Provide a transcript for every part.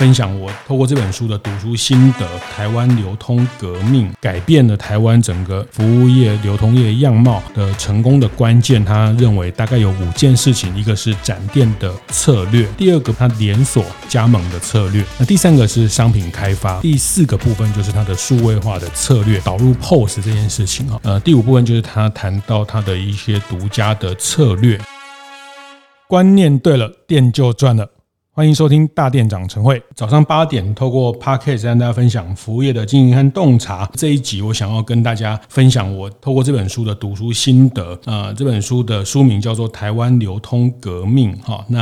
分享我透过这本书的读书心得，台湾流通革命改变了台湾整个服务业、流通业样貌的成功的关键。他认为大概有五件事情：一个是展店的策略，第二个他连锁加盟的策略，那第三个是商品开发，第四个部分就是他的数位化的策略，导入 POS 这件事情啊。呃，第五部分就是他谈到他的一些独家的策略。观念对了，店就赚了。欢迎收听大店长晨会。早上八点，透过 Podcast 跟大家分享服务业的经营和洞察。这一集，我想要跟大家分享我透过这本书的读书心得。呃，这本书的书名叫做《台湾流通革命》哈。那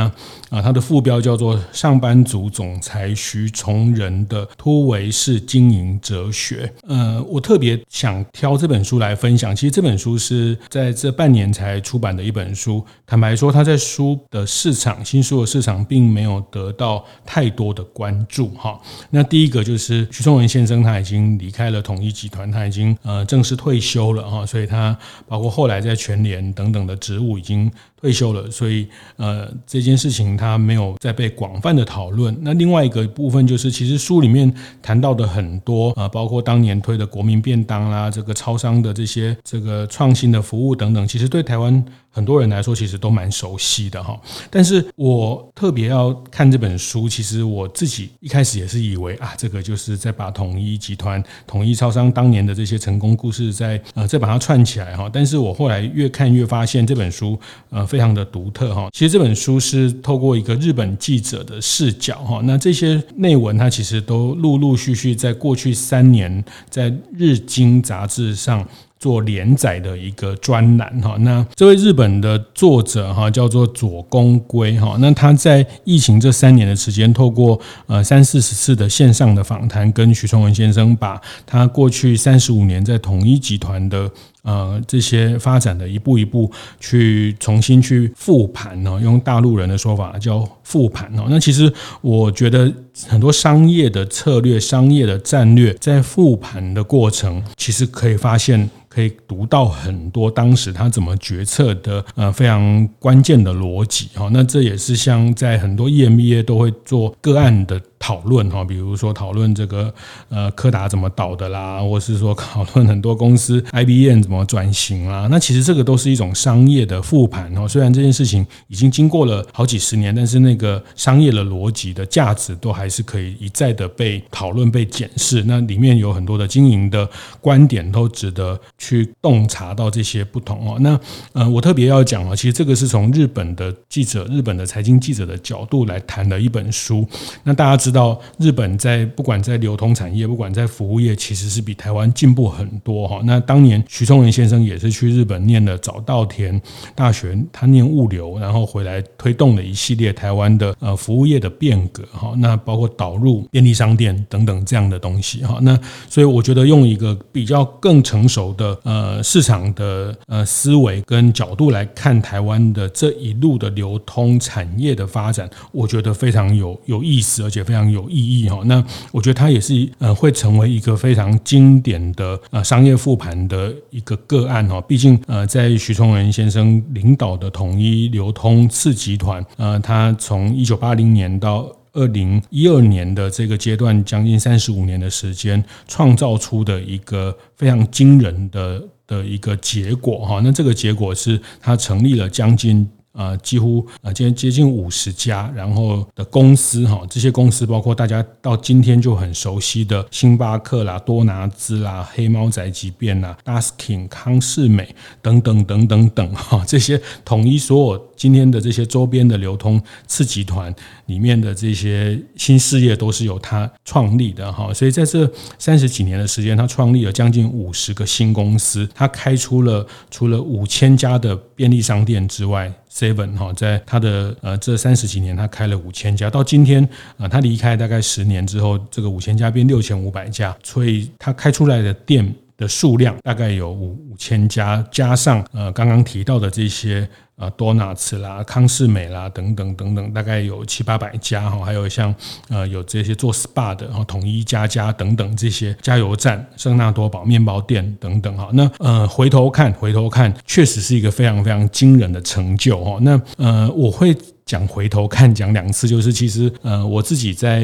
啊，它的副标叫做《上班族总裁徐崇仁的突围式经营哲学》。呃，我特别想挑这本书来分享。其实这本书是在这半年才出版的一本书。坦白说，它在书的市场，新书的市场并没有。得到太多的关注哈。那第一个就是徐崇文先生，他已经离开了统一集团，他已经呃正式退休了哈，所以他包括后来在全联等等的职务已经。退休了，所以呃这件事情他没有再被广泛的讨论。那另外一个部分就是，其实书里面谈到的很多啊，包括当年推的国民便当啦，这个超商的这些这个创新的服务等等，其实对台湾很多人来说，其实都蛮熟悉的哈。但是我特别要看这本书，其实我自己一开始也是以为啊，这个就是在把统一集团、统一超商当年的这些成功故事在呃再把它串起来哈。但是我后来越看越发现这本书呃。非常的独特哈，其实这本书是透过一个日本记者的视角哈，那这些内文它其实都陆陆续续在过去三年在日经杂志上做连载的一个专栏哈。那这位日本的作者哈叫做左宫圭哈，那他在疫情这三年的时间，透过呃三四十次的线上的访谈，跟徐崇文先生把他过去三十五年在统一集团的。呃，这些发展的一步一步去重新去复盘呢，用大陆人的说法叫复盘哦。那其实我觉得很多商业的策略、商业的战略，在复盘的过程，其实可以发现。可以读到很多当时他怎么决策的呃非常关键的逻辑哈，那这也是像在很多 EMBA 都会做个案的讨论哈，比如说讨论这个呃柯达怎么倒的啦，或是说讨论很多公司 IBM 怎么转型啦，那其实这个都是一种商业的复盘哦，虽然这件事情已经经过了好几十年，但是那个商业的逻辑的价值都还是可以一再的被讨论、被检视，那里面有很多的经营的观点都值得。去洞察到这些不同哦，那呃，我特别要讲啊，其实这个是从日本的记者、日本的财经记者的角度来谈的一本书。那大家知道，日本在不管在流通产业，不管在服务业，其实是比台湾进步很多哈。那当年徐崇仁先生也是去日本念了早稻田大学，他念物流，然后回来推动了一系列台湾的呃服务业的变革哈。那包括导入便利商店等等这样的东西哈。那所以我觉得用一个比较更成熟的。呃，市场的呃思维跟角度来看台湾的这一路的流通产业的发展，我觉得非常有有意思，而且非常常有意义哈。那我觉得它也是呃会成为一个非常经典的呃商业复盘的一个个案哈。毕竟呃，在徐崇仁先生领导的统一流通次集团，呃，他从一九八零年到二零一二年的这个阶段，将近三十五年的时间，创造出的一个非常惊人的的一个结果哈。那这个结果是，他成立了将近。啊，几乎啊，今天接近五十家，然后的公司哈，这些公司包括大家到今天就很熟悉的星巴克啦、多拿滋啦、黑猫宅急便啦、Daskin 康士美等等等等等哈，这些统一所有今天的这些周边的流通次集团里面的这些新事业都是由他创立的哈，所以在这三十几年的时间，他创立了将近五十个新公司，他开出了除了五千家的便利商店之外。Seven 哈，在他的呃这三十几年，他开了五千家，到今天啊，他离开大概十年之后，这个五千家变六千五百家，所以他开出来的店的数量大概有五五千家，加上呃刚刚提到的这些呃多纳茨啦、康士美啦等等等等，大概有七八百家哈，还有像呃有这些做 SPA 的，然后统一家家等等这些加油站、圣纳多堡面包店等等哈。那呃回头看回头看，确实是一个非常非常惊人的成就哈。那呃我会讲回头看讲两次，就是其实呃我自己在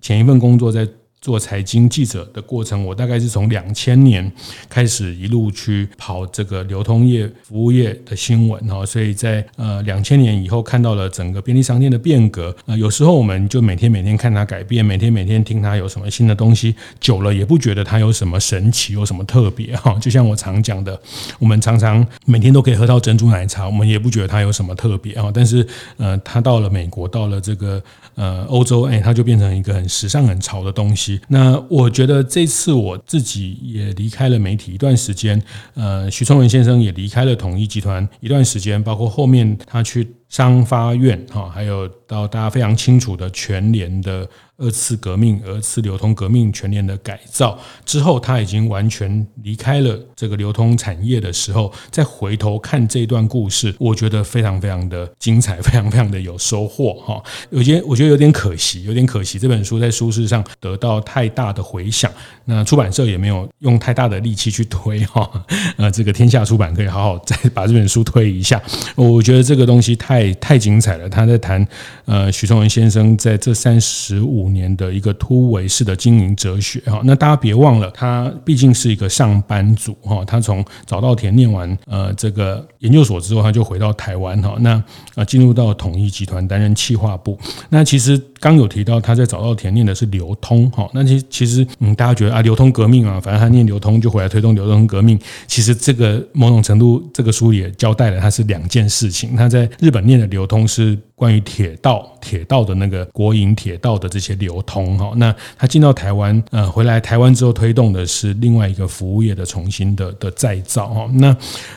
前一份工作在。做财经记者的过程，我大概是从两千年开始一路去跑这个流通业、服务业的新闻哈，所以在呃两千年以后看到了整个便利商店的变革。呃，有时候我们就每天每天看它改变，每天每天听它有什么新的东西，久了也不觉得它有什么神奇，有什么特别哈。就像我常讲的，我们常常每天都可以喝到珍珠奶茶，我们也不觉得它有什么特别啊。但是呃，它到了美国，到了这个呃欧洲，哎，它就变成一个很时尚、很潮的东西。那我觉得这次我自己也离开了媒体一段时间，呃，徐聪文先生也离开了统一集团一段时间，包括后面他去商发院哈，还有到大家非常清楚的全联的。二次革命、二次流通革命全联的改造之后，他已经完全离开了这个流通产业的时候，再回头看这段故事，我觉得非常非常的精彩，非常非常的有收获哈。有些我觉得有点可惜，有点可惜这本书在书市上得到太大的回响，那出版社也没有用太大的力气去推哈。呃，这个天下出版可以好好再把这本书推一下，我觉得这个东西太太太精彩了。他在谈呃许崇文先生在这三十五。年的一个突围式的经营哲学哈，那大家别忘了，他毕竟是一个上班族哈，他从早稻田念完呃这个研究所之后，他就回到台湾哈，那啊进入到统一集团担任企划部，那其实刚有提到他在早稻田念的是流通哈，那其其实嗯大家觉得啊流通革命啊，反正他念流通就回来推动流通革命，其实这个某种程度这个书也交代了他是两件事情，他在日本念的流通是。关于铁道、铁道的那个国营铁道的这些流通哈，那他进到台湾，呃，回来台湾之后推动的是另外一个服务业的重新的的再造哈，那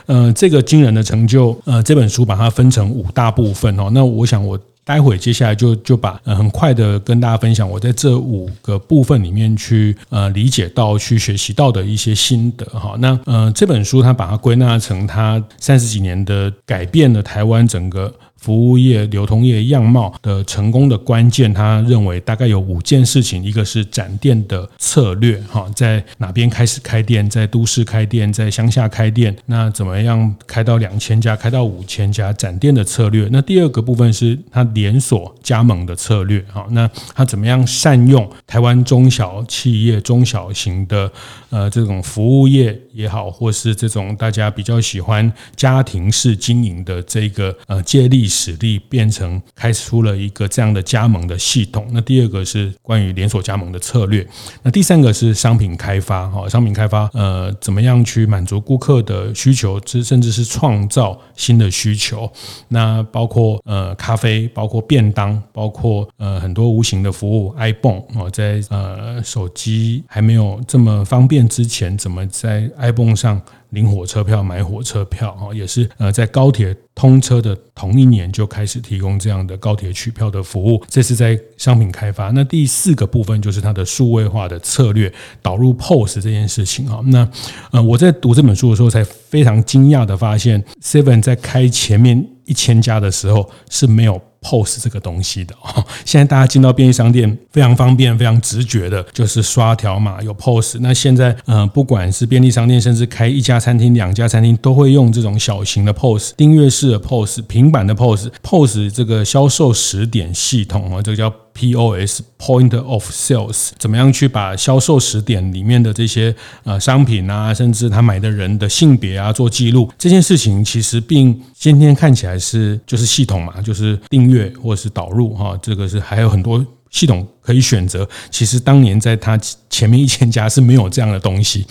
呃，这个惊人的成就，呃，这本书把它分成五大部分哦，那我想我待会接下来就就把呃很快的跟大家分享我在这五个部分里面去呃理解到、去学习到的一些心得哈，那呃这本书它把它归纳成它三十几年的改变了台湾整个。服务业、流通业样貌的成功的关键，他认为大概有五件事情：一个是展店的策略，哈，在哪边开始开店，在都市开店，在乡下开店，那怎么样开到两千家，开到五千家展店的策略？那第二个部分是他连锁加盟的策略，哈，那他怎么样善用台湾中小企业、中小型的呃这种服务业也好，或是这种大家比较喜欢家庭式经营的这个呃借力。使力变成开出了一个这样的加盟的系统。那第二个是关于连锁加盟的策略。那第三个是商品开发，哈，商品开发，呃，怎么样去满足顾客的需求，甚至是创造新的需求。那包括呃咖啡，包括便当，包括呃很多无形的服务，ibon 哦，在呃手机还没有这么方便之前，怎么在 ibon 上。领火车票、买火车票，哈，也是呃，在高铁通车的同一年就开始提供这样的高铁取票的服务。这是在商品开发。那第四个部分就是它的数位化的策略，导入 POS 这件事情，哈。那呃，我在读这本书的时候，才非常惊讶的发现，Seven 在开前面一千家的时候是没有。POS 这个东西的哦，现在大家进到便利商店非常方便、非常直觉的，就是刷条码有 POS。那现在呃，不管是便利商店，甚至开一家餐厅、两家餐厅，都会用这种小型的 POS、订阅式的 POS、平板的 POS、POS 这个销售时点系统哦，这个叫。POS Point of Sales 怎么样去把销售时点里面的这些呃商品啊，甚至他买的人的性别啊做记录，这件事情其实并今天看起来是就是系统嘛，就是订阅或者是导入哈，这个是还有很多。系统可以选择，其实当年在他前面一千家是没有这样的东西，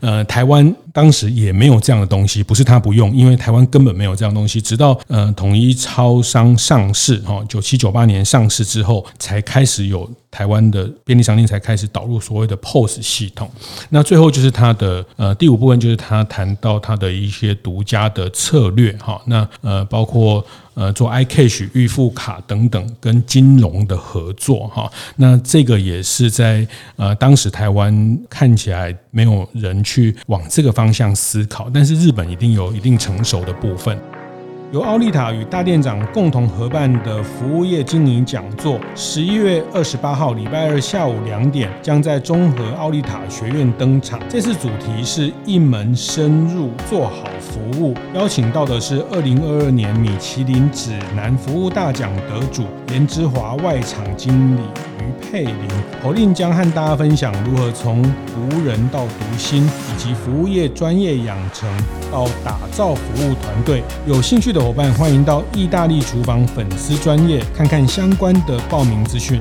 呃，台湾当时也没有这样的东西，不是他不用，因为台湾根本没有这样东西，直到呃统一超商上市哈，九七九八年上市之后，才开始有台湾的便利商店才开始导入所谓的 POS 系统。那最后就是他的呃第五部分，就是他谈到他的一些独家的策略哈，那呃包括。呃做 iCash 预付卡等等跟金融的合作哈。那这个也是在呃当时台湾看起来没有人去往这个方向思考，但是日本一定有一定成熟的部分。由奥利塔与大店长共同合办的服务业经营讲座，十一月二十八号礼拜二下午两点，将在中和奥利塔学院登场。这次主题是一门深入做好服务，邀请到的是二零二二年米其林指南服务大奖得主颜之华外场经理。于佩玲，侯令将和大家分享如何从无人到读心，以及服务业专业养成到打造服务团队。有兴趣的伙伴，欢迎到意大利厨房粉丝专业看看相关的报名资讯。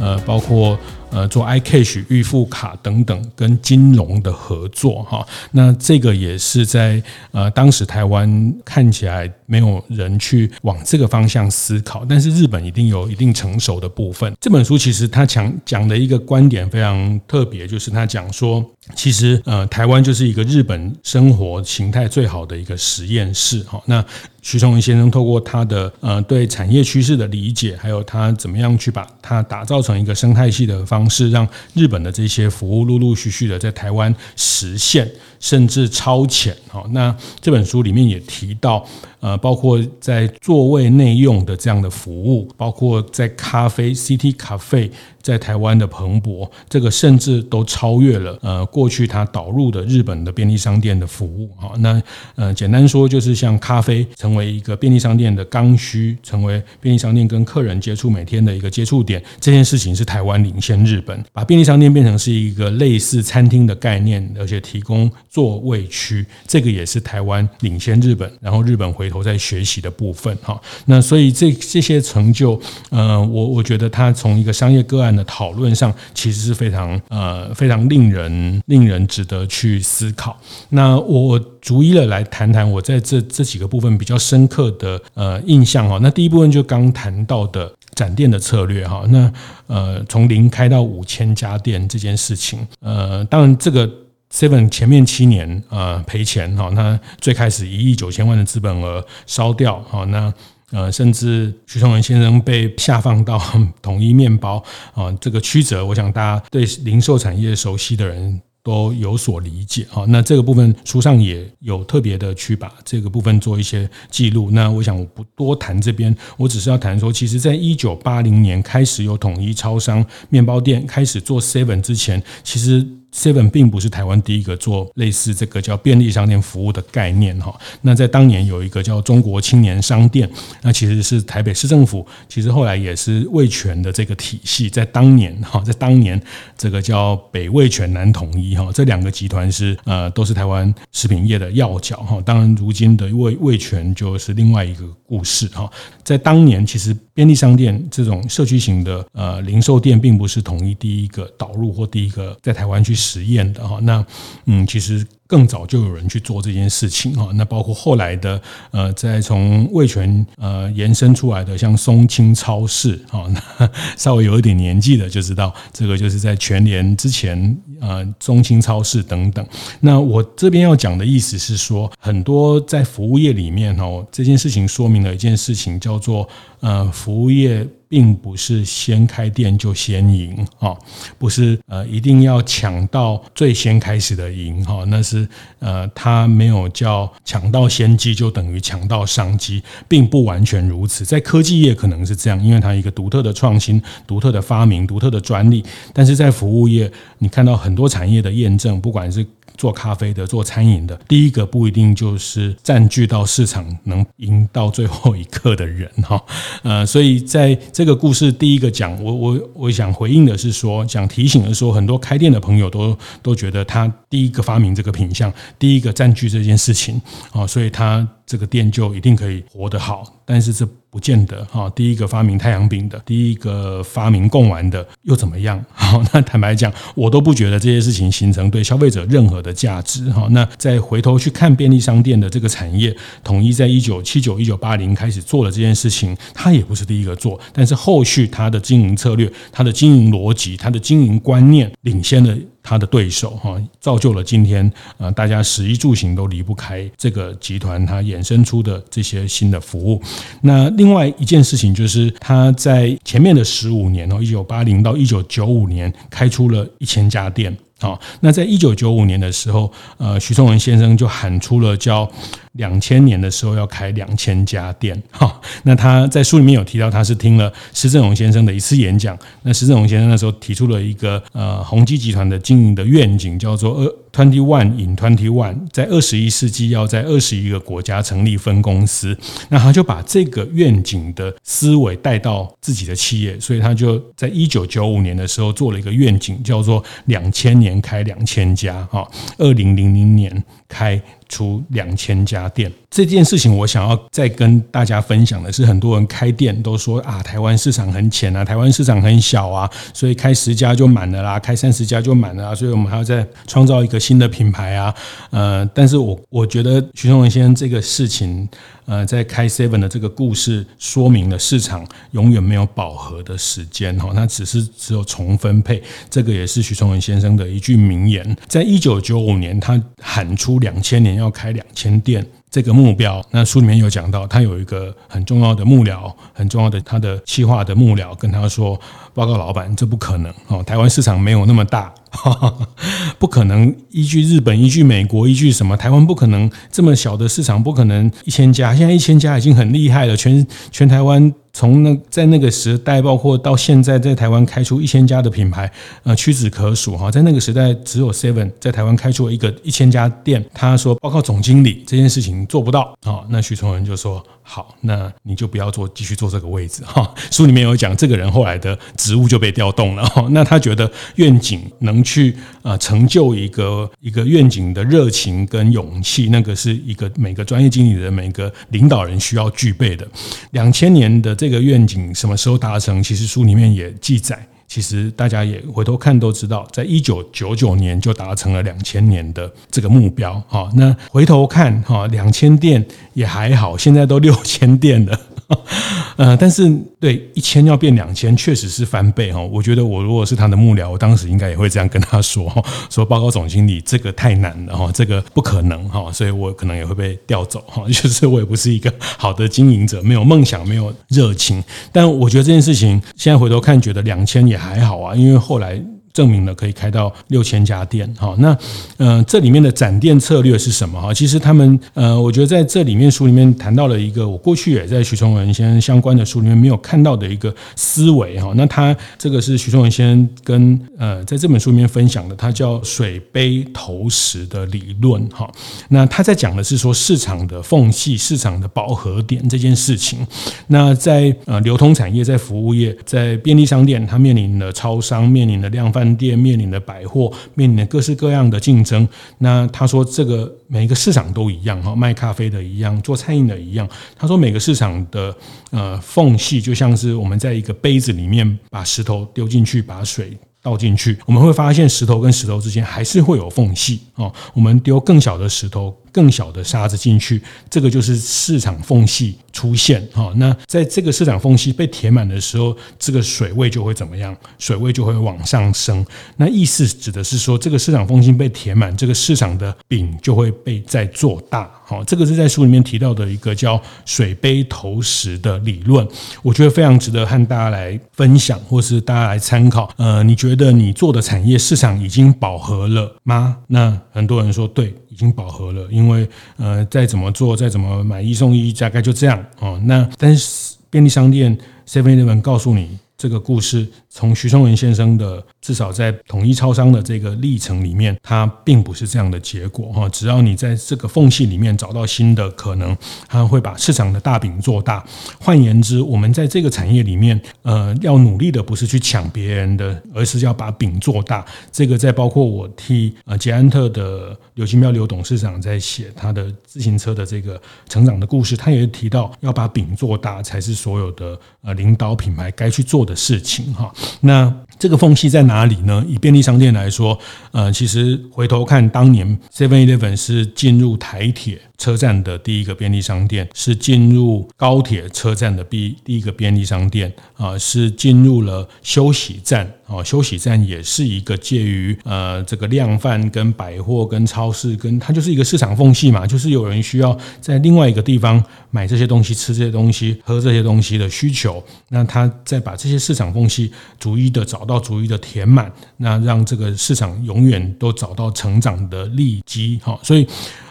呃，包括。呃，做 iCash 预付卡等等跟金融的合作哈，那这个也是在呃当时台湾看起来没有人去往这个方向思考，但是日本一定有一定成熟的部分。这本书其实他讲讲的一个观点非常特别，就是他讲说，其实呃台湾就是一个日本生活形态最好的一个实验室哈。那徐崇文先生透过他的呃对产业趋势的理解，还有他怎么样去把它打造成一个生态系的方式，让日本的这些服务陆陆续续的在台湾实现，甚至超前。哈，那这本书里面也提到。呃，包括在座位内用的这样的服务，包括在咖啡 City Cafe 在台湾的蓬勃，这个甚至都超越了呃过去它导入的日本的便利商店的服务啊。那呃，简单说就是像咖啡成为一个便利商店的刚需，成为便利商店跟客人接触每天的一个接触点，这件事情是台湾领先日本，把便利商店变成是一个类似餐厅的概念，而且提供座位区，这个也是台湾领先日本，然后日本回。头在学习的部分哈，那所以这这些成就，呃，我我觉得它从一个商业个案的讨论上，其实是非常呃非常令人令人值得去思考。那我逐一的来谈谈我在这这几个部分比较深刻的呃印象哈。那第一部分就刚谈到的展店的策略哈，那呃从零开到五千家店这件事情，呃，当然这个。Seven 前面七年呃赔钱哈，那最开始一亿九千万的资本额烧掉哈，那呃甚至徐崇文先生被下放到 统一面包啊，这个曲折，我想大家对零售产业熟悉的人都有所理解啊。那这个部分书上也有特别的去把这个部分做一些记录。那我想我不多谈这边，我只是要谈说，其实在一九八零年开始有统一超商面包店开始做 Seven 之前，其实。Seven 并不是台湾第一个做类似这个叫便利商店服务的概念哈。那在当年有一个叫中国青年商店，那其实是台北市政府，其实后来也是味全的这个体系，在当年哈，在当年这个叫北味全南统一哈，这两个集团是呃都是台湾食品业的要角哈。当然，如今的味味全就是另外一个故事哈。在当年，其实便利商店这种社区型的呃零售店，并不是统一第一个导入或第一个在台湾去实验的哈，那嗯，其实更早就有人去做这件事情哈。那包括后来的呃，在从味全呃延伸出来的，像松青超市哈，那稍微有一点年纪的就知道，这个就是在全联之前呃，松青超市等等。那我这边要讲的意思是说，很多在服务业里面哦，这件事情说明了一件事情，叫做呃，服务业。并不是先开店就先赢哈，不是呃一定要抢到最先开始的赢哈，那是呃他没有叫抢到先机就等于抢到商机，并不完全如此。在科技业可能是这样，因为它一个独特的创新、独特的发明、独特的专利，但是在服务业，你看到很多产业的验证，不管是。做咖啡的、做餐饮的，第一个不一定就是占据到市场能赢到最后一刻的人哈。呃，所以在这个故事第一个讲，我我我想回应的是说，想提醒的是说，很多开店的朋友都都觉得他第一个发明这个品相，第一个占据这件事情啊，所以他。这个店就一定可以活得好，但是这不见得哈。第一个发明太阳饼的，第一个发明贡丸的，又怎么样？好，那坦白讲，我都不觉得这些事情形成对消费者任何的价值哈。那再回头去看便利商店的这个产业，统一在一九七九、一九八零开始做了这件事情，它也不是第一个做，但是后续它的经营策略、它的经营逻辑、它的经营观念领先了。他的对手哈，造就了今天呃大家食衣住行都离不开这个集团它衍生出的这些新的服务。那另外一件事情就是他在前面的十五年哦，一九八零到一九九五年开出了一千家店。啊，那在一九九五年的时候，呃，徐崇文先生就喊出了叫两千年的时候要开两千家店。哈，那他在书里面有提到，他是听了施正荣先生的一次演讲。那施正荣先生那时候提出了一个呃宏基集团的经营的愿景，叫做二 twenty one in twenty one，在二十一世纪要在二十一个国家成立分公司。那他就把这个愿景的思维带到自己的企业，所以他就在一九九五年的时候做了一个愿景，叫做两千。年开两千家，哈，二零零零年开出两千家店。这件事情，我想要再跟大家分享的是，很多人开店都说啊，台湾市场很浅啊，台湾市场很小啊，所以开十家就满了啦，开三十家就满了啊，所以我们还要再创造一个新的品牌啊。呃，但是我我觉得徐聪文先生这个事情，呃，在开 Seven 的这个故事说明了市场永远没有饱和的时间哈，那只是只有重分配。这个也是徐聪文先生的一句名言，在一九九五年，他喊出两千年要开两千店。这个目标，那书里面有讲到，他有一个很重要的幕僚，很重要的他的企划的幕僚跟他说：“报告老板，这不可能哦，台湾市场没有那么大，不可能依据日本，依据美国，依据什么？台湾不可能这么小的市场，不可能一千家，现在一千家已经很厉害了，全全台湾。”从那在那个时代，包括到现在，在台湾开出一千家的品牌，呃，屈指可数哈。在那个时代，只有 Seven 在台湾开出了一个一千家店。他说：“报告总经理，这件事情做不到。”啊，那徐崇文就说：“好，那你就不要做，继续做这个位置。”哈，书里面有讲，这个人后来的职务就被调动了。那他觉得愿景能去啊成就一个一个愿景的热情跟勇气，那个是一个每个专业经理人、每个领导人需要具备的。两千年的。这个愿景什么时候达成？其实书里面也记载，其实大家也回头看都知道，在一九九九年就达成了两千年的这个目标。好，那回头看哈，两千店也还好，现在都六千店了。呃，但是对一千要变两千，确实是翻倍哈。我觉得我如果是他的幕僚，我当时应该也会这样跟他说，说报告总经理，这个太难了哈，这个不可能哈，所以我可能也会被调走哈。就是我也不是一个好的经营者，没有梦想，没有热情。但我觉得这件事情现在回头看，觉得两千也还好啊，因为后来。证明了可以开到六千家店，哈，那呃，这里面的展店策略是什么？哈，其实他们呃，我觉得在这里面书里面谈到了一个我过去也在徐崇文先生相关的书里面没有看到的一个思维，哈，那他这个是徐崇文先生跟呃在这本书里面分享的，他叫水杯投石的理论，哈，那他在讲的是说市场的缝隙、市场的饱和点这件事情。那在呃流通产业、在服务业、在便利商店，它面临的超商面临的量贩。饭店面临的百货面临的各式各样的竞争，那他说这个每一个市场都一样哈，卖咖啡的一样，做餐饮的一样。他说每个市场的呃缝隙就像是我们在一个杯子里面把石头丢进去，把水倒进去，我们会发现石头跟石头之间还是会有缝隙哦。我们丢更小的石头。更小的沙子进去，这个就是市场缝隙出现哈。那在这个市场缝隙被填满的时候，这个水位就会怎么样？水位就会往上升。那意思指的是说，这个市场缝隙被填满，这个市场的饼就会被再做大。好，这个是在书里面提到的一个叫水杯投石的理论，我觉得非常值得和大家来分享，或是大家来参考。呃，你觉得你做的产业市场已经饱和了吗？那很多人说对。已经饱和了，因为呃，再怎么做，再怎么买一送一，大概就这样哦。那但是便利商店 Seven Eleven 告诉你这个故事。从徐聪文先生的至少在统一超商的这个历程里面，它并不是这样的结果哈。只要你在这个缝隙里面找到新的可能，它会把市场的大饼做大。换言之，我们在这个产业里面，呃，要努力的不是去抢别人的，而是要把饼做大。这个在包括我替呃捷安特的刘金标刘董事长在写他的自行车的这个成长的故事，他也提到要把饼做大才是所有的呃领导品牌该去做的事情哈。那这个缝隙在哪里呢？以便利商店来说，呃，其实回头看当年 Seven Eleven 是进入台铁车站的第一个便利商店，是进入高铁车站的第第一个便利商店啊，是进入了休息站啊，休息站也是一个介于呃这个量贩跟百货跟超市跟它就是一个市场缝隙嘛，就是有人需要在另外一个地方买这些东西、吃这些东西、喝这些东西的需求，那他再把这些市场缝隙逐一的找到、逐一的填满，那让这个市场永远都找到成长的利基哈，所以。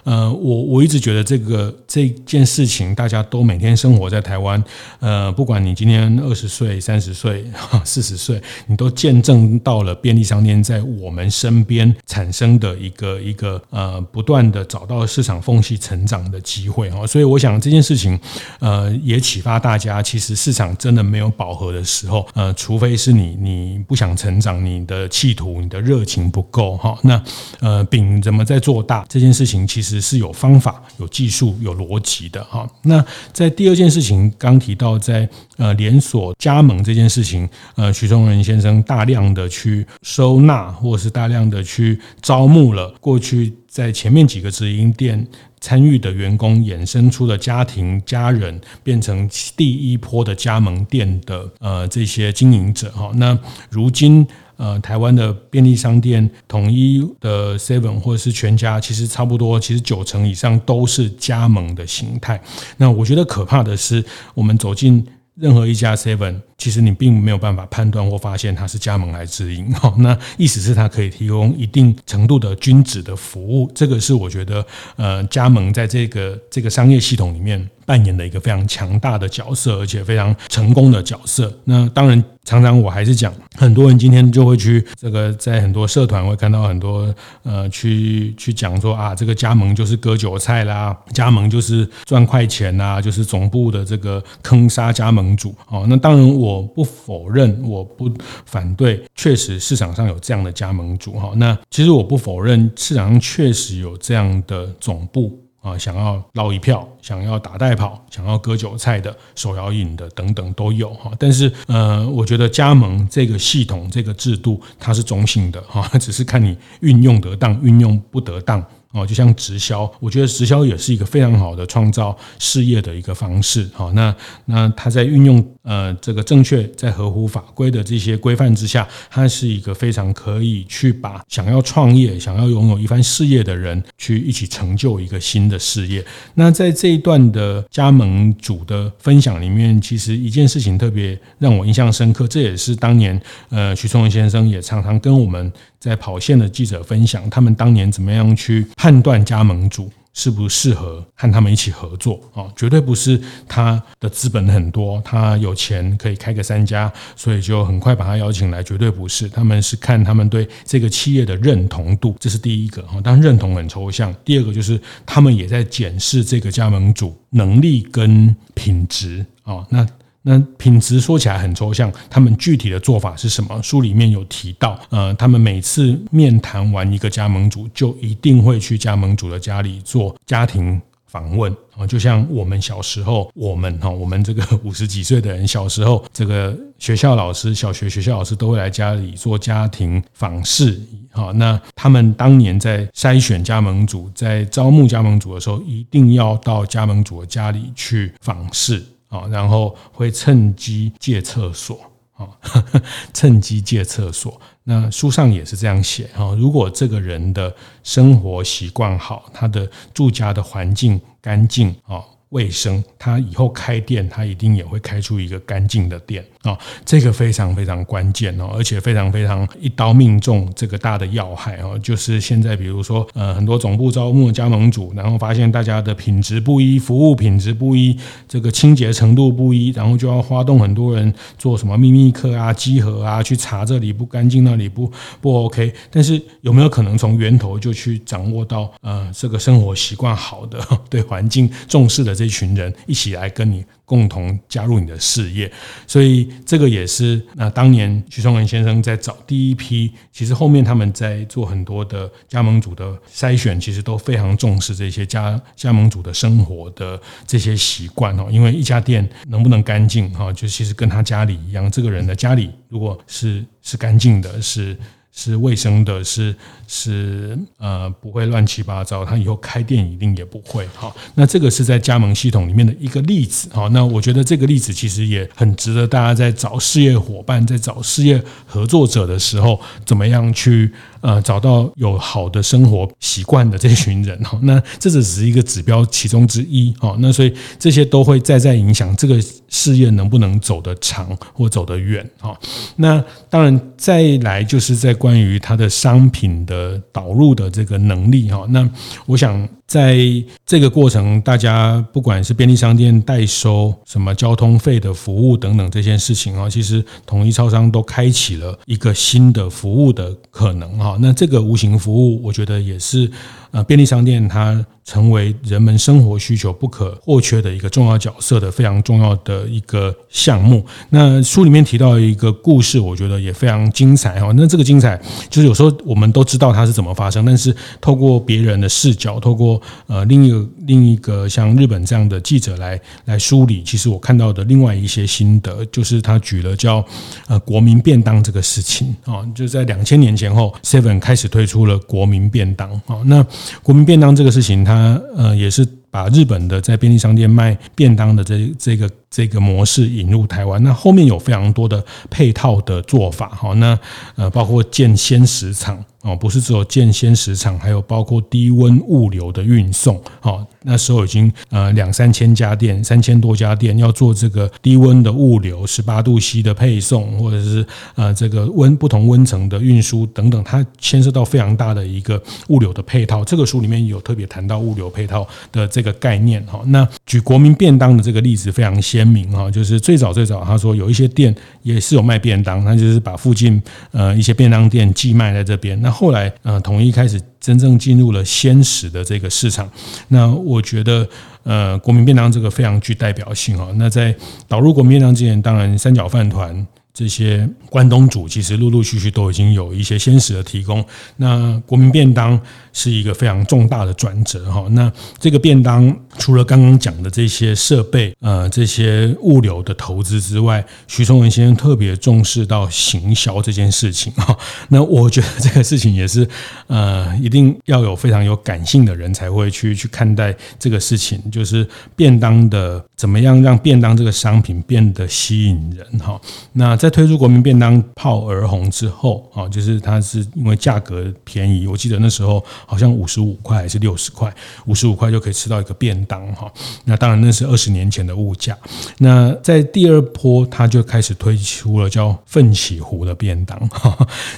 呃，我我一直觉得这个这件事情，大家都每天生活在台湾，呃，不管你今天二十岁、三十岁、四十岁，你都见证到了便利商店在我们身边产生的一个一个呃，不断的找到市场缝隙成长的机会哈。所以我想这件事情，呃，也启发大家，其实市场真的没有饱和的时候，呃，除非是你你不想成长，你的企图、你的热情不够哈。那呃，饼怎么在做大这件事情，其实。是有方法、有技术、有逻辑的哈。那在第二件事情，刚提到在呃连锁加盟这件事情，呃，许宗仁先生大量的去收纳，或是大量的去招募了过去在前面几个直营店参与的员工，衍生出的家庭家人，变成第一波的加盟店的呃这些经营者哈。那如今。呃，台湾的便利商店，统一的 Seven 或者是全家，其实差不多，其实九成以上都是加盟的形态。那我觉得可怕的是，我们走进任何一家 Seven。其实你并没有办法判断或发现它是加盟还是直营，哈，那意思是它可以提供一定程度的均质的服务，这个是我觉得呃加盟在这个这个商业系统里面扮演的一个非常强大的角色，而且非常成功的角色。那当然，常常我还是讲，很多人今天就会去这个在很多社团会看到很多呃去去讲说啊，这个加盟就是割韭菜啦，加盟就是赚快钱啦，就是总部的这个坑杀加盟主哦。那当然我。我不否认，我不反对，确实市场上有这样的加盟主哈。那其实我不否认，市场上确实有这样的总部啊，想要捞一票，想要打带跑，想要割韭菜的、手摇饮的等等都有哈。但是呃，我觉得加盟这个系统、这个制度，它是中性的哈，只是看你运用得当，运用不得当。哦，就像直销，我觉得直销也是一个非常好的创造事业的一个方式。好，那那他在运用呃这个正确在合乎法规的这些规范之下，它是一个非常可以去把想要创业、想要拥有一番事业的人去一起成就一个新的事业。那在这一段的加盟主的分享里面，其实一件事情特别让我印象深刻，这也是当年呃徐崇文先生也常常跟我们。在跑线的记者分享，他们当年怎么样去判断加盟主适不适合和他们一起合作啊？绝对不是他的资本很多，他有钱可以开个三家，所以就很快把他邀请来。绝对不是，他们是看他们对这个企业的认同度，这是第一个啊。当然认同很抽象。第二个就是他们也在检视这个加盟主能力跟品质啊。那那品质说起来很抽象，他们具体的做法是什么？书里面有提到，呃，他们每次面谈完一个加盟主，就一定会去加盟主的家里做家庭访问啊，就像我们小时候，我们哈，我们这个五十几岁的人，小时候这个学校老师，小学学校老师都会来家里做家庭访视，好，那他们当年在筛选加盟主，在招募加盟主的时候，一定要到加盟主的家里去访视。啊，然后会趁机借厕所啊，趁机借厕所。那书上也是这样写哈，如果这个人的生活习惯好，他的住家的环境干净啊。卫生，他以后开店，他一定也会开出一个干净的店啊，这个非常非常关键哦，而且非常非常一刀命中这个大的要害哦，就是现在比如说呃很多总部招募加盟主，然后发现大家的品质不一，服务品质不一，这个清洁程度不一，然后就要发动很多人做什么秘密课啊、集合啊，去查这里不干净，那里不不 OK，但是有没有可能从源头就去掌握到呃这个生活习惯好的、对环境重视的？这群人一起来跟你共同加入你的事业，所以这个也是那当年许崇仁先生在找第一批，其实后面他们在做很多的加盟组的筛选，其实都非常重视这些加加盟组的生活的这些习惯哦，因为一家店能不能干净哈，就其实跟他家里一样，这个人的家里如果是是干净的，是。是卫生的，是是呃不会乱七八糟，他以后开店一定也不会。好，那这个是在加盟系统里面的一个例子。好，那我觉得这个例子其实也很值得大家在找事业伙伴、在找事业合作者的时候，怎么样去呃找到有好的生活习惯的 这群人。哈，那这只是一个指标其中之一。好，那所以这些都会再再影响这个事业能不能走得长或走得远。好，那当然再来就是在关于它的商品的导入的这个能力哈，那我想在这个过程，大家不管是便利商店代收什么交通费的服务等等这件事情啊，其实统一超商都开启了一个新的服务的可能哈。那这个无形服务，我觉得也是呃便利商店它成为人们生活需求不可或缺的一个重要角色的非常重要的一个项目。那书里面提到一个故事，我觉得也非常精彩哈。那这个精彩就是有时候我们都知道它是怎么发生，但是透过别人的视角，透过呃另一个另一个像日本这样的记者来来梳理，其实我看到的另外一些心得，就是他举了叫呃国民便当这个事情啊，就在两千年前后，Seven 开始推出了国民便当啊。那国民便当这个事情，它呃也是把日本的在便利商店卖便当的这这个。这个模式引入台湾，那后面有非常多的配套的做法哈，那呃包括建鲜食厂哦，不是只有建鲜食厂，还有包括低温物流的运送哦，那时候已经呃两三千家店，三千多家店要做这个低温的物流，十八度 C 的配送，或者是呃这个温不同温层的运输等等，它牵涉到非常大的一个物流的配套。这个书里面有特别谈到物流配套的这个概念哈。那举国民便当的这个例子非常鲜明哈，就是最早最早，他说有一些店也是有卖便当，他就是把附近呃一些便当店寄卖在这边。那后来呃统一开始真正进入了鲜食的这个市场，那我觉得呃国民便当这个非常具代表性哈。那在导入国民便当之前，当然三角饭团。这些关东煮其实陆陆续续都已经有一些鲜食的提供。那国民便当是一个非常重大的转折哈。那这个便当除了刚刚讲的这些设备、呃这些物流的投资之外，徐崇文先生特别重视到行销这件事情哈。那我觉得这个事情也是呃一定要有非常有感性的人才会去去看待这个事情，就是便当的怎么样让便当这个商品变得吸引人哈。那在推出国民便当泡而红之后啊，就是它是因为价格便宜，我记得那时候好像五十五块还是六十块，五十五块就可以吃到一个便当哈。那当然那是二十年前的物价。那在第二波，他就开始推出了叫奋起湖的便当。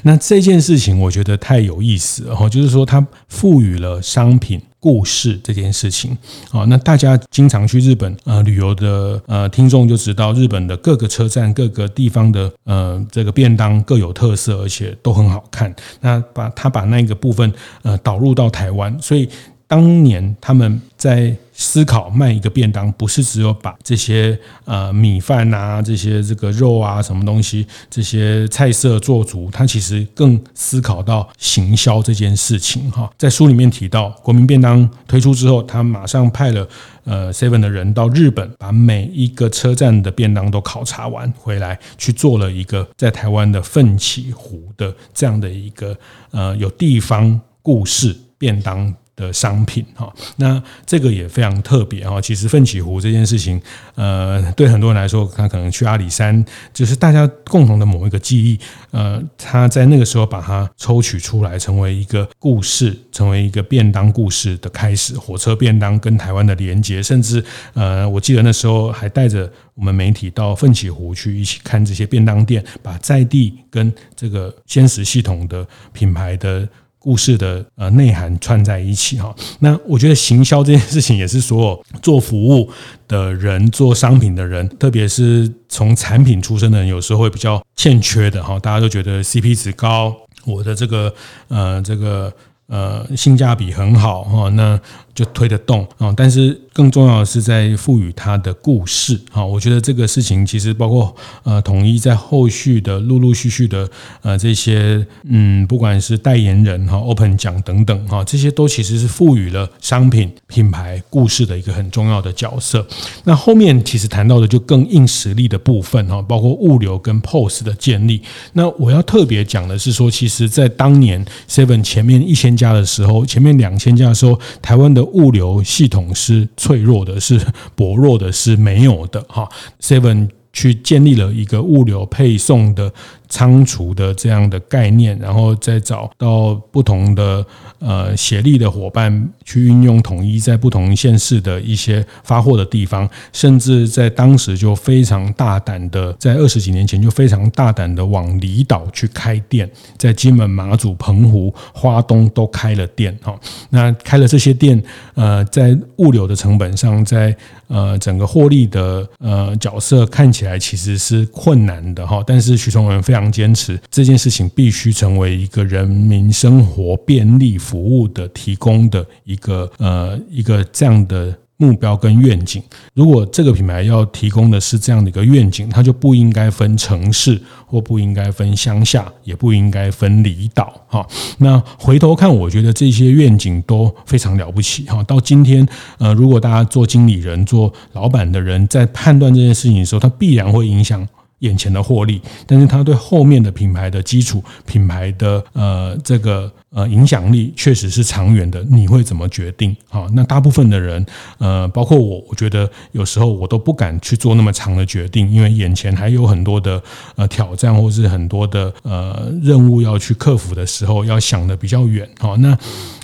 那这件事情我觉得太有意思了哈，就是说它赋予了商品。故事这件事情啊，那大家经常去日本呃旅游的呃听众就知道，日本的各个车站、各个地方的呃这个便当各有特色，而且都很好看。那把他把那个部分呃导入到台湾，所以当年他们在。思考卖一个便当，不是只有把这些呃米饭啊、这些这个肉啊、什么东西、这些菜色做足，他其实更思考到行销这件事情哈。在书里面提到，国民便当推出之后，他马上派了呃 Seven 的人到日本，把每一个车站的便当都考察完回来，去做了一个在台湾的奋起湖的这样的一个呃有地方故事便当。的商品哈，那这个也非常特别哈。其实奋起湖这件事情，呃，对很多人来说，他可能去阿里山，就是大家共同的某一个记忆。呃，他在那个时候把它抽取出来，成为一个故事，成为一个便当故事的开始。火车便当跟台湾的连接，甚至呃，我记得那时候还带着我们媒体到奋起湖去一起看这些便当店，把在地跟这个鲜食系统的品牌的。故事的呃内涵串在一起哈，那我觉得行销这件事情也是所有做服务的人、做商品的人，特别是从产品出身的人，有时候会比较欠缺的哈。大家都觉得 CP 值高，我的这个呃这个呃性价比很好哈，那就推得动啊，但是更重要的是在赋予它的故事啊。我觉得这个事情其实包括呃统一在后续的陆陆续续的呃这些嗯，不管是代言人哈、Open 奖等等哈，这些都其实是赋予了商品品牌故事的一个很重要的角色。那后面其实谈到的就更硬实力的部分哈，包括物流跟 POS 的建立。那我要特别讲的是说，其实在当年 Seven 前面一千家的时候，前面两千家的时候，台湾的物流系统是脆弱的，是薄弱的，是没有的哈。Seven 去建立了一个物流配送的。仓储的这样的概念，然后再找到不同的呃协力的伙伴去运用统一在不同县市的一些发货的地方，甚至在当时就非常大胆的，在二十几年前就非常大胆的往离岛去开店，在金门、马祖、澎湖、花东都开了店哈。那开了这些店，呃，在物流的成本上，在呃整个获利的呃角色看起来其实是困难的哈。但是许崇文非常。坚持这件事情必须成为一个人民生活便利服务的提供的一个呃一个这样的目标跟愿景。如果这个品牌要提供的是这样的一个愿景，它就不应该分城市，或不应该分乡下，也不应该分离岛。哈，那回头看，我觉得这些愿景都非常了不起。哈，到今天，呃，如果大家做经理人、做老板的人在判断这件事情的时候，它必然会影响。眼前的获利，但是他对后面的品牌的基础、品牌的呃这个呃影响力确实是长远的。你会怎么决定？好，那大部分的人，呃，包括我，我觉得有时候我都不敢去做那么长的决定，因为眼前还有很多的呃挑战，或是很多的呃任务要去克服的时候，要想的比较远。好，那。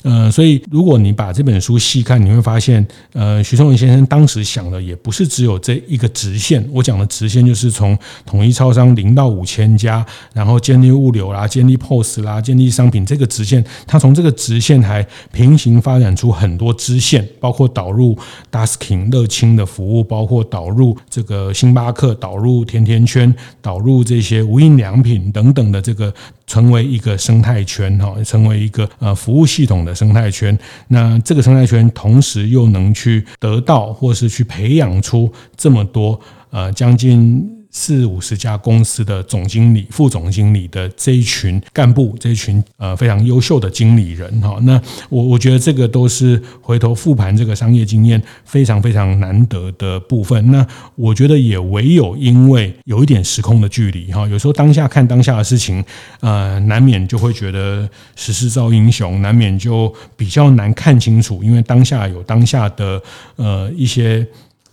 呃，所以如果你把这本书细看，你会发现，呃，许崇仁先生当时想的也不是只有这一个直线。我讲的直线就是从统一超商零到五千家，然后建立物流啦，建立 POS 啦，建立商品这个直线。它从这个直线还平行发展出很多支线，包括导入 Dasking 乐清的服务，包括导入这个星巴克，导入甜甜圈，导入这些无印良品等等的这个。成为一个生态圈哈，成为一个呃服务系统的生态圈。那这个生态圈同时又能去得到，或是去培养出这么多呃将近。四五十家公司的总经理、副总经理的这一群干部，这一群呃非常优秀的经理人哈，那我我觉得这个都是回头复盘这个商业经验非常非常难得的部分。那我觉得也唯有因为有一点时空的距离哈，有时候当下看当下的事情，呃，难免就会觉得时势造英雄，难免就比较难看清楚，因为当下有当下的呃一些。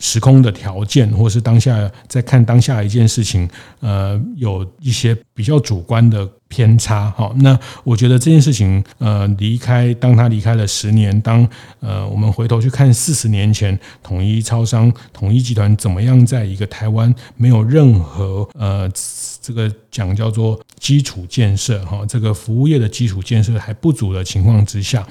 时空的条件，或是当下在看当下一件事情，呃，有一些比较主观的偏差。哈，那我觉得这件事情，呃，离开，当他离开了十年，当呃，我们回头去看四十年前统一超商、统一集团怎么样，在一个台湾没有任何呃，这个讲叫做基础建设，哈，这个服务业的基础建设还不足的情况之下，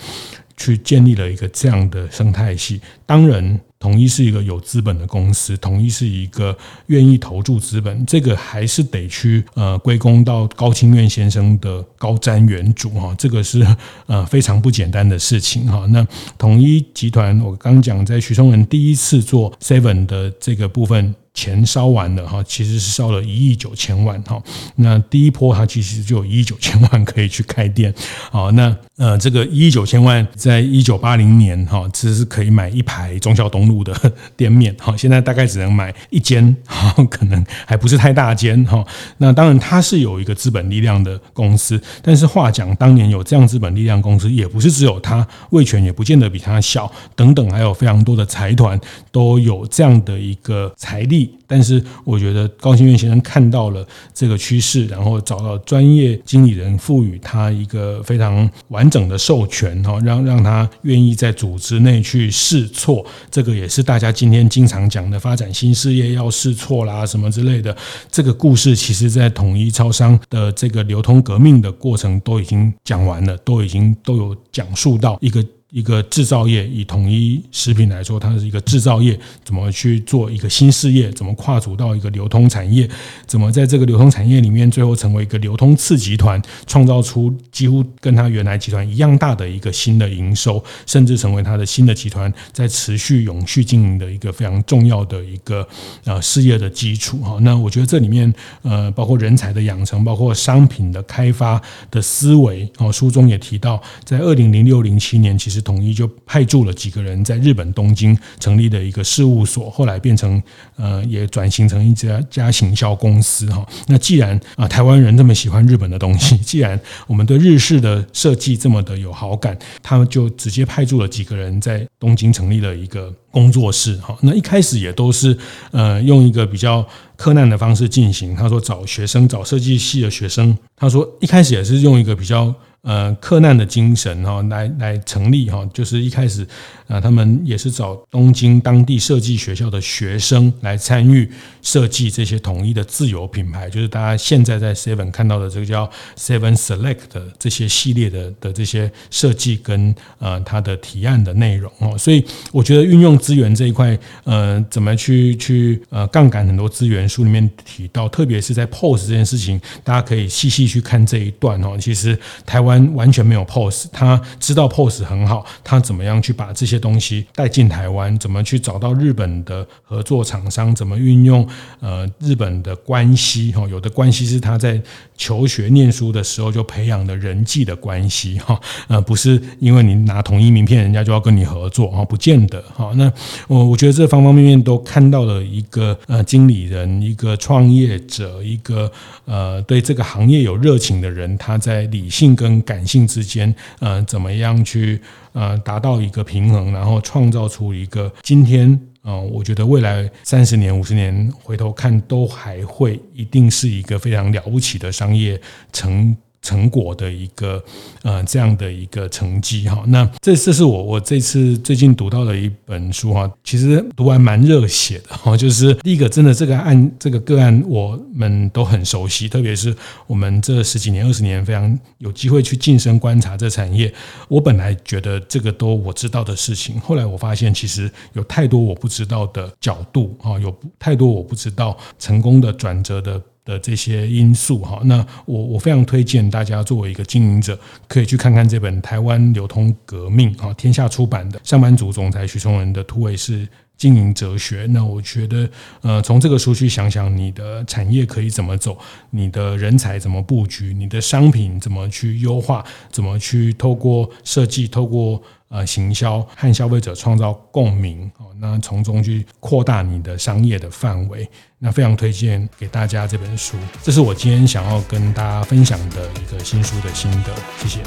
去建立了一个这样的生态系。当然。统一是一个有资本的公司，统一是一个愿意投注资本，这个还是得去呃归功到高清院先生的高瞻远瞩哈，这个是 呃非常不简单的事情哈。那统一集团，我刚讲在许崇仁第一次做 Seven 的这个部分。钱烧完了哈，其实是烧了一亿九千万哈。那第一波它其实就有一亿九千万可以去开店，好，那呃这个一亿九千万在一九八零年哈，其实是可以买一排中孝东路的店面哈。现在大概只能买一间，哈可能还不是太大间哈。那当然它是有一个资本力量的公司，但是话讲当年有这样资本力量公司，也不是只有它，味全也不见得比它小，等等，还有非常多的财团都有这样的一个财力。但是我觉得高清愿先生看到了这个趋势，然后找到专业经理人，赋予他一个非常完整的授权，哈，让让他愿意在组织内去试错。这个也也是大家今天经常讲的，发展新事业要试错啦，什么之类的。这个故事其实在统一超商的这个流通革命的过程都已经讲完了，都已经都有讲述到一个。一个制造业，以统一食品来说，它是一个制造业，怎么去做一个新事业，怎么跨足到一个流通产业，怎么在这个流通产业里面，最后成为一个流通次集团，创造出几乎跟它原来集团一样大的一个新的营收，甚至成为它的新的集团在持续永续经营的一个非常重要的一个呃事业的基础哈。那我觉得这里面呃，包括人才的养成，包括商品的开发的思维哦，书中也提到，在二零零六零七年，其实统一就派驻了几个人在日本东京成立的一个事务所，后来变成呃也转型成一家家行销公司哈。那既然啊台湾人这么喜欢日本的东西，既然我们对日式的设计这么的有好感，他们就直接派驻了几个人在东京成立了一个工作室哈。那一开始也都是呃用一个比较柯南的方式进行。他说找学生，找设计系的学生。他说一开始也是用一个比较。呃，克难的精神哈，来来成立哈，就是一开始啊，他们也是找东京当地设计学校的学生来参与设计这些统一的自有品牌，就是大家现在在 Seven 看到的这个叫 Seven Select 的这些系列的的这些设计跟呃它的提案的内容哦，所以我觉得运用资源这一块，呃，怎么去去呃杠杆很多资源，书里面提到，特别是在 POS 这件事情，大家可以细细去看这一段哦，其实台湾。完全没有 POS，他知道 POS 很好，他怎么样去把这些东西带进台湾？怎么去找到日本的合作厂商？怎么运用呃日本的关系？哈，有的关系是他在求学念书的时候就培养的人际的关系哈，呃，不是因为你拿统一名片，人家就要跟你合作哈，不见得哈。那我我觉得这方方面面都看到了一个呃经理人，一个创业者，一个呃对这个行业有热情的人，他在理性跟感性之间，呃，怎么样去呃达到一个平衡，然后创造出一个今天。嗯，我觉得未来三十年、五十年回头看，都还会一定是一个非常了不起的商业成。成果的一个呃这样的一个成绩哈，那这这是我我这次最近读到的一本书哈，其实读完蛮热血的哈，就是第一个真的这个案这个个案我们都很熟悉，特别是我们这十几年二十年非常有机会去近身观察这产业，我本来觉得这个都我知道的事情，后来我发现其实有太多我不知道的角度啊，有太多我不知道成功的转折的。的这些因素哈，那我我非常推荐大家作为一个经营者，可以去看看这本《台湾流通革命》哈，天下出版的上班族总裁许崇仁的突围式经营哲学。那我觉得，呃，从这个书去想想你的产业可以怎么走，你的人才怎么布局，你的商品怎么去优化，怎么去透过设计，透过。呃，行销和消费者创造共鸣哦，那从中去扩大你的商业的范围，那非常推荐给大家这本书。这是我今天想要跟大家分享的一个新书的心得，谢谢。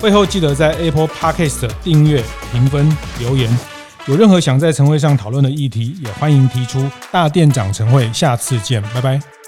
会后记得在 Apple Podcast 订阅、评分、留言。有任何想在晨会上讨论的议题，也欢迎提出。大店长晨会，下次见，拜拜。